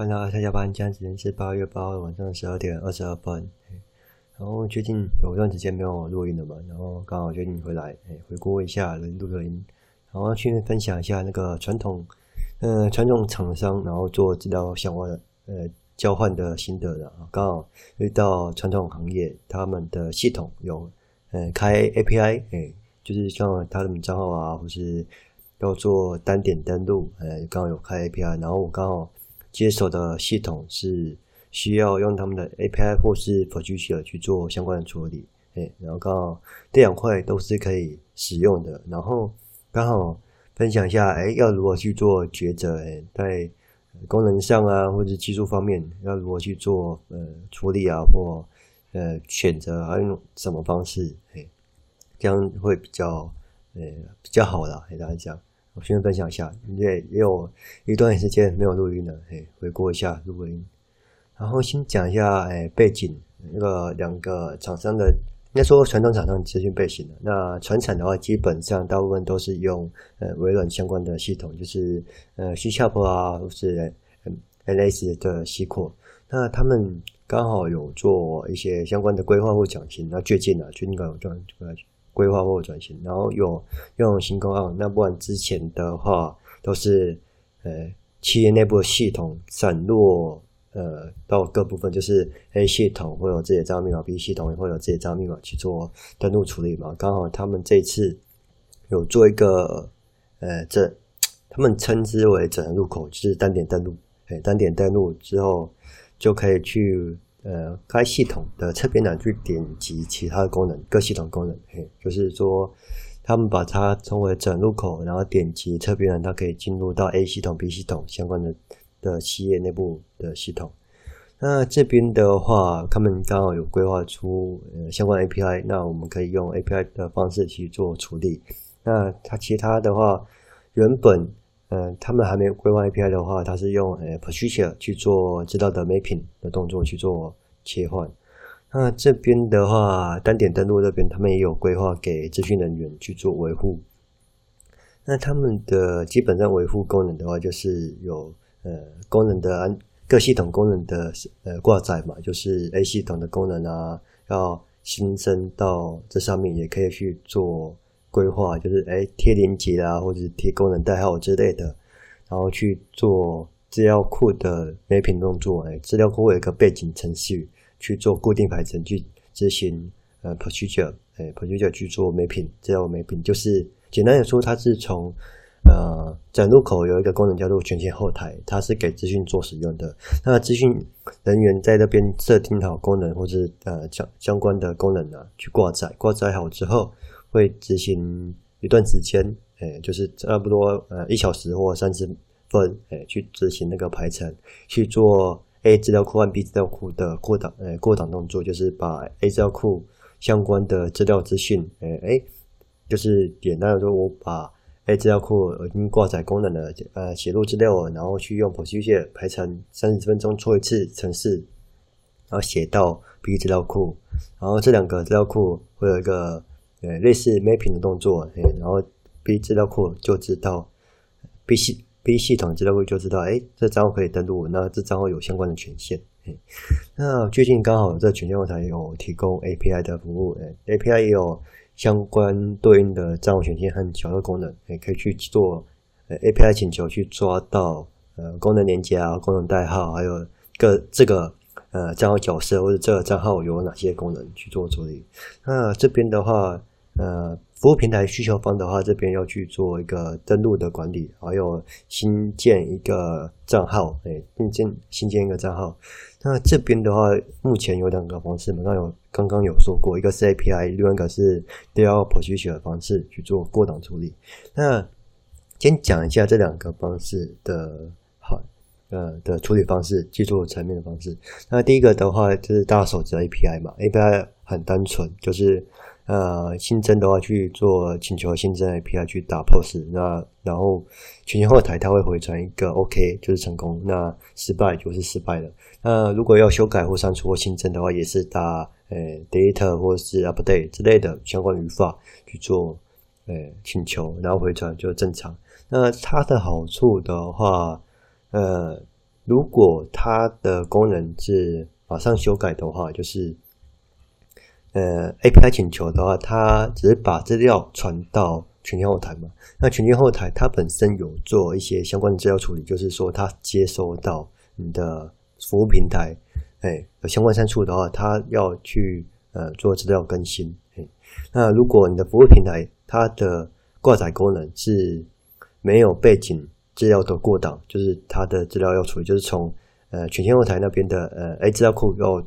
欢迎大家下下班，现在时间是八月八号晚上十二点二十二分。然后最近有段时间没有录音了嘛，然后刚好决定回来，回顾一下录录音，然后去分享一下那个传统，呃，传统厂商然后做资料相关的呃交换的心得的，刚好遇到传统行业他们的系统有呃开 API，哎，就是像他的账号啊，或是要做单点登录，呃，刚好有开 API，然后我刚好。接手的系统是需要用他们的 API 或是 Procedure 去做相关的处理，哎，然后刚好这两块都是可以使用的，然后刚好分享一下，哎，要如何去做抉择，哎，在功能上啊，或者技术方面要如何去做呃处理啊，或呃选择要用什么方式，哎，这样会比较呃比较好啦，给大家讲。我先分享一下，也也有一段时间没有录音了，哎，回顾一下录音。然后先讲一下，哎，背景那个两个厂商的，应该说传统厂商资讯背景的。那传产的话，基本上大部分都是用呃微软相关的系统，就是呃 C# 啊，或是 N S 的 SQL。那他们刚好有做一些相关的规划或转型。那最近呢，最近刚有转规划或转型，然后有用新工案，那不然之前的话都是呃企业内部的系统散落呃到各部分，就是 A 系统会有自己的账号密码，B 系统也会有自己的账号密码去做登录处理嘛。刚好他们这次有做一个呃这他们称之为整合入口，就是单点登录，哎，单点登录之后就可以去。呃，该系统的侧边栏去点击其他的功能，各系统功能，嘿，就是说，他们把它称为整入口，然后点击侧边栏，它可以进入到 A 系统、B 系统相关的的企业内部的系统。那这边的话，他们刚好有规划出呃相关 API，那我们可以用 API 的方式去做处理。那它其他的话，原本。嗯，他们还没有规划 API 的话，它是用呃 Procedure 去做知道的 mapping 的动作去做切换。那这边的话，单点登录这边，他们也有规划给资讯人员去做维护。那他们的基本上维护功能的话，就是有呃功能的安各系统功能的呃挂载嘛，就是 A 系统的功能啊，要新增到这上面，也可以去做。规划就是哎贴连接啦，或者是贴功能代号之类的，然后去做资料库的 mapping 动作。哎，资料库会有一个背景程序去做固定排程，去执行呃 procedure，哎 procedure 去做 mapping，资料 mapping 就是简单的说，它是从呃整入口有一个功能叫做权限后台，它是给资讯做使用的。那资讯人员在那边设定好功能或者呃相相关的功能呢，去挂载，挂载好之后。会执行一段时间，诶，就是差不多呃一小时或三十分，诶，去执行那个排程，去做 A 资料库和 B 资料库的扩档，诶，扩档动作，就是把 A 资料库相关的资料资讯，诶，诶，就是简单的说，我把 A 资料库已经挂载功能的，呃，写入资料，然后去用 Procedure 排程三十分钟做一次程式，然后写到 B 资料库，然后这两个资料库会有一个。呃，类似 mapping 的动作，哎，然后 B 资料库就知道，B 系 B 系统资料库就知道，哎，这账号可以登录，那这账号有相关的权限。哎，那最近刚好这权限后台有提供 API 的服务，哎，API 也有相关对应的账号权限和检测功能，也可以去做呃 API 请求去抓到呃功能连接啊、功能代号，还有个这个。呃，账号角色或者这个账号有哪些功能去做处理？那这边的话，呃，服务平台需求方的话，这边要去做一个登录的管理，还有新建一个账号，哎，新建新建一个账号。那这边的话，目前有两个方式，刚刚有刚刚有说过，一个是 API，另外一个是 DL Procedure 的方式去做过档处理。那先讲一下这两个方式的。好呃的处理方式，技术层面的方式。那第一个的话，就是大家熟知的 API 嘛，API 很单纯，就是呃新增的话去做请求新增 API 去打 POS 那然后权限后台它会回传一个 OK，就是成功，那失败就是失败了。那如果要修改或删除或新增的话，也是打呃 data 或是 update 之类的相关语法去做呃请求，然后回传就正常。那它的好处的话。呃，如果它的功能是马上修改的话，就是呃 API 请求的话，它只是把资料传到权限后台嘛。那权限后台它本身有做一些相关的资料处理，就是说它接收到你的服务平台，哎，有相关参数的话，它要去呃做资料更新。哎，那如果你的服务平台它的挂载功能是没有背景资料的过档，就是它的资料要处理，就是从呃权限后台那边的呃哎资料库要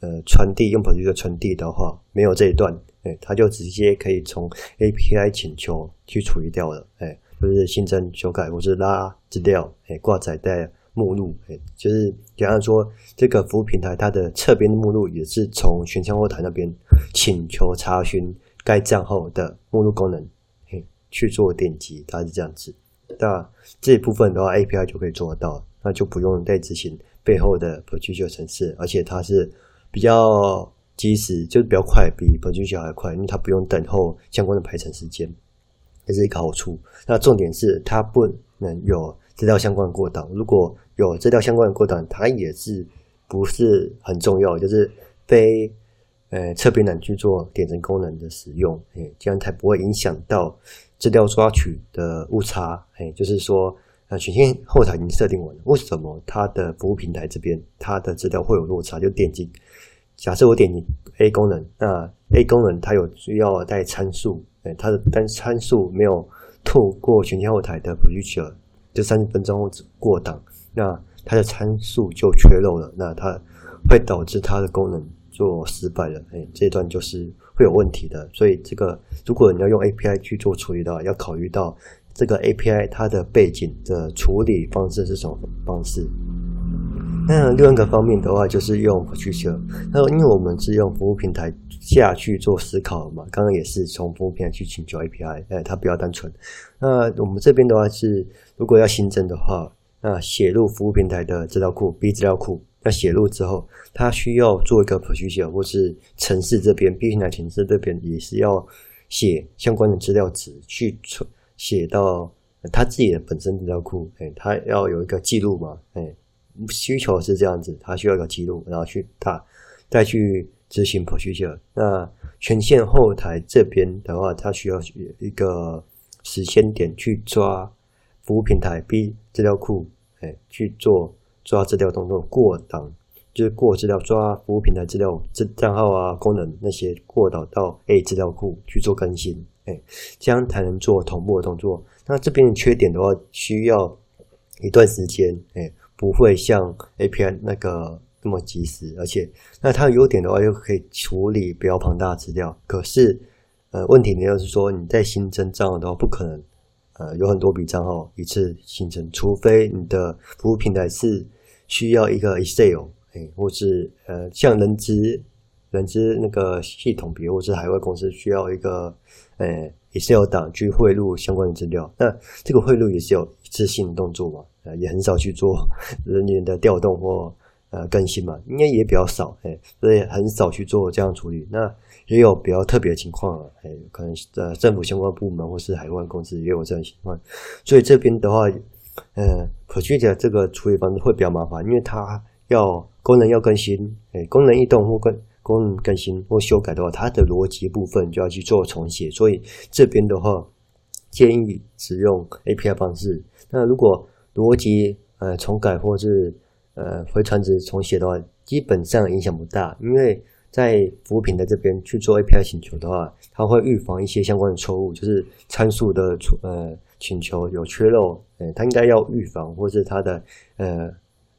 呃传递用 Produce 传递的话，没有这一段，哎，它就直接可以从 API 请求去处理掉了，哎，就是新增、修改或是拉资料，哎，挂载在目录，哎，就是比方说这个服务平台它的侧边的目录也是从权限后台那边 请求查询该账号的目录功能。嘿去做点击，它是这样子。那这一部分的话，API 就可以做得到，那就不用再执行背后的 Producer 程式，而且它是比较及时，就是比较快，比 Producer 还快，因为它不用等候相关的排程时间，这是一个好处。那重点是它不能有资料相关的过档，如果有资料相关的过档，它也是不是很重要，就是非呃侧边栏去做点阵功能的使用，哎，这样才不会影响到。资料抓取的误差，哎，就是说，那，权限后台已经设定完了，为什么它的服务平台这边它的资料会有落差？就点击，假设我点击 A 功能，那 A 功能它有需要带参数，哎，它的单参数没有透过权限后台的 Producer，就三十分钟过档，那它的参数就缺漏了，那它会导致它的功能做失败了，哎，这段就是。会有问题的，所以这个如果你要用 API 去做处理的话，要考虑到这个 API 它的背景的处理方式是什么方式。那另外一个方面的话，就是用 Producer。那因为我们是用服务平台下去做思考嘛，刚刚也是从服务平台去请求 API，哎，它比较单纯。那我们这边的话是，如果要新增的话，那写入服务平台的资料库 B 资料库。那写入之后，它需要做一个 procedure，或是城市这边，B 平台城市这边也是要写相关的资料值去存写到他自己的本身资料库，哎，他要有一个记录嘛，哎，需求是这样子，他需要一个记录，然后去他再去执行 procedure。那权限后台这边的话，他需要一个时间点去抓服务平台 B 资料库，哎，去做。抓资料动作过档，就是过资料抓服务平台资料、这账号啊、功能那些过导到 A 资料库去做更新，哎，这样才能做同步的动作。那这边的缺点的话，需要一段时间，哎，不会像 API 那个那么及时，而且那它的优点的话，又可以处理比较庞大的资料。可是，呃，问题呢，就是说你在新增账号的话，不可能，呃，有很多笔账号一次新增，除非你的服务平台是。需要一个 Excel，哎，或是呃，像人资、人资那个系统，比如或是海外公司需要一个呃 Excel 档去汇入相关的资料。那这个汇入也是有一次性动作嘛，呃，也很少去做 人员的调动或呃更新嘛，应该也比较少，哎，所以很少去做这样处理。那也有比较特别的情况啊，哎，可能呃政府相关部门或是海外公司也有这样情况，所以这边的话。呃，可具体的这个处理方式会比较麻烦，因为它要功能要更新，哎，功能异动或更功能更新或修改的话，它的逻辑部分就要去做重写，所以这边的话建议使用 API 方式。那如果逻辑呃重改或是呃回传值重写的话，基本上影响不大，因为在服务平台这边去做 API 请求的话，它会预防一些相关的错误，就是参数的出呃。请求有缺漏，呃，它应该要预防，或是它的呃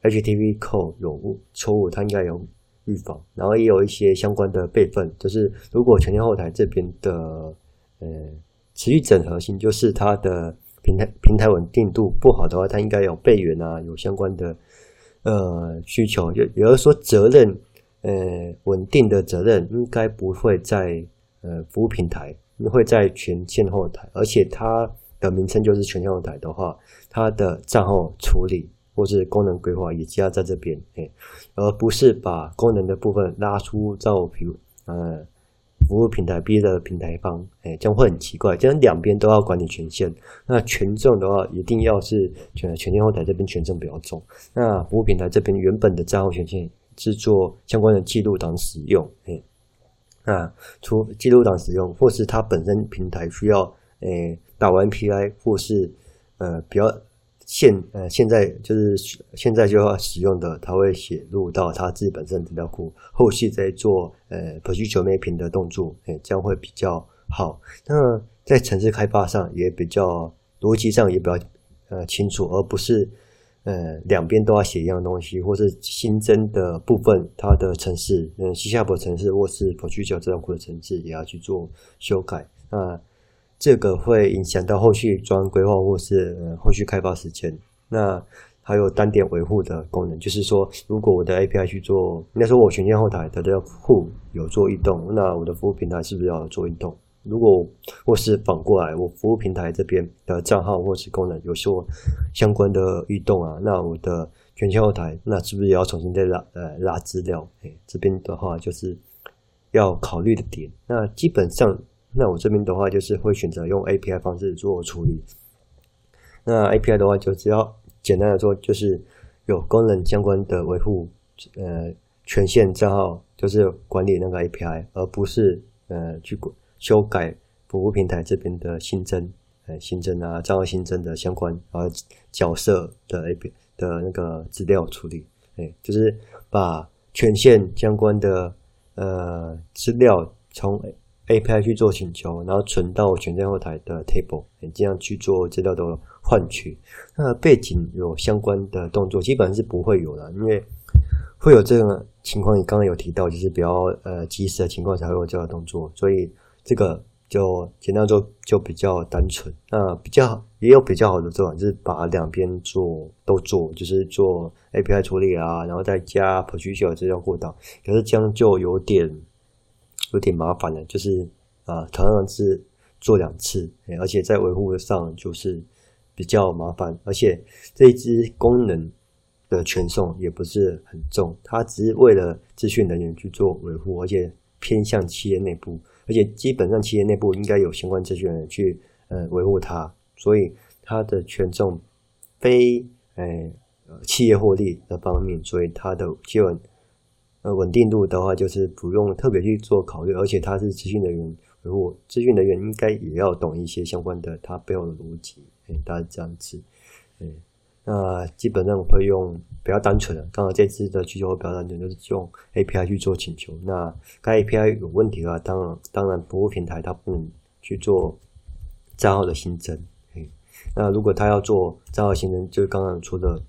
HTTP code 有误错误，它应该有预防。然后也有一些相关的备份，就是如果权限后台这边的呃持续整合性，就是它的平台平台稳定度不好的话，它应该有备援啊，有相关的呃需求。就比如说责任，呃，稳定的责任应该不会在呃服务平台，会在权限后台，而且它。的名称就是权限后台的话，它的账号处理或是功能规划也加在这边，哎，而不是把功能的部分拉出到比如呃服务平台 B 的平台方，哎，这样会很奇怪，这样两边都要管理权限。那权重的话，一定要是全前前后台这边权重比较重。那服务平台这边原本的账号权限是做相关的记录档使用，哎，那除记录档使用，或是它本身平台需要，哎，打完 PI 或是呃比较。现呃，现在就是现在就要使用的，它会写入到它自己本身资料库，后续再做呃 procedure mapping 的动作，哎，这样会比较好。那在城市开发上也比较逻辑上也比较呃清楚，而不是呃两边都要写一样东西，或是新增的部分它的城市，嗯，C# 程式或是 procedure 资料库的城市也要去做修改。那这个会影响到后续专案规划或是呃后续开发时间。那还有单点维护的功能，就是说，如果我的 API 去做，应该说我权限后台的这个户有做异动，那我的服务平台是不是要做异动？如果或是反过来，我服务平台这边的账号或是功能有做相关的异动啊，那我的权限后台那是不是也要重新再拉呃拉资料？哎，这边的话就是要考虑的点。那基本上。那我这边的话，就是会选择用 API 方式做处理。那 API 的话，就只要简单的说，就是有功能相关的维护，呃，权限账号就是管理那个 API，而不是呃去修改服务平台这边的新增，呃，新增啊账号新增的相关啊角色的 API 的那个资料处理，哎，就是把权限相关的呃资料从 API 去做请求，然后存到权限后台的 table，你这样去做资料的换取。那背景有相关的动作，基本上是不会有的，因为会有这个情况。你刚刚有提到，就是比较呃及时的情况才会有这样的动作，所以这个就简单做就比较单纯。那比较也有比较好的做法，就是把两边做都做，就是做 API 处理啊，然后再加 procedure 资料过档。可是这样就有点。有点麻烦的，就是啊，同样是做两次，而且在维护上就是比较麻烦，而且这一支功能的传送也不是很重，它只是为了资讯人员去做维护，而且偏向企业内部，而且基本上企业内部应该有相关资讯人员去呃维护它，所以它的权重非呃企业获利的方面，所以它的基本。呃，稳定度的话，就是不用特别去做考虑，而且他是资讯人员，如果资讯人员应该也要懂一些相关的它背后的逻辑，哎，大概是这样子，嗯，那基本上我会用比较单纯的，刚好这次的需求比较单纯，就是用 API 去做请求。那该 API 有问题的话，当然当然服务平台它不能去做账号的新增，哎，那如果他要做账号新增，就是刚刚说的。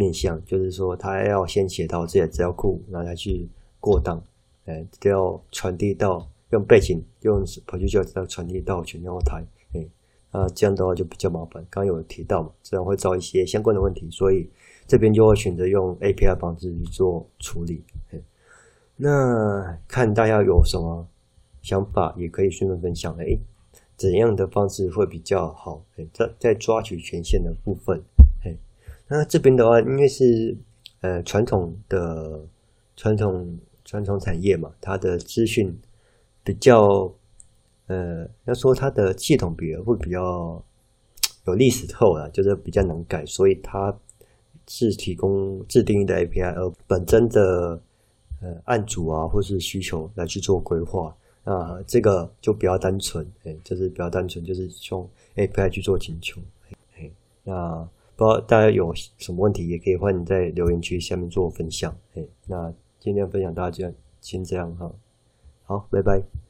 面向就是说，他要先写到自己的资料库，然后再去过档，哎，都要传递到用背景用 procedure 要传递到权限后台，哎，那这样的话就比较麻烦。刚刚有提到嘛，这样会造一些相关的问题，所以这边就会选择用 API 方式去做处理。哎，那看大家有什么想法，也可以顺便分享。哎，怎样的方式会比较好？哎，在在抓取权限的部分。那这边的话，因为是呃传统的传统传统产业嘛，它的资讯比较呃，要说它的系统比会比较有历史透了，就是比较难改，所以它是提供自定义的 API，而本身的呃案组啊或是需求来去做规划。那这个就比较单纯，哎，就是比较单纯，就是用 API 去做请求。哎，那。不知道大家有什么问题，也可以欢迎在留言区下面做分享。哎，那今天分享到这先这样哈，好，拜拜。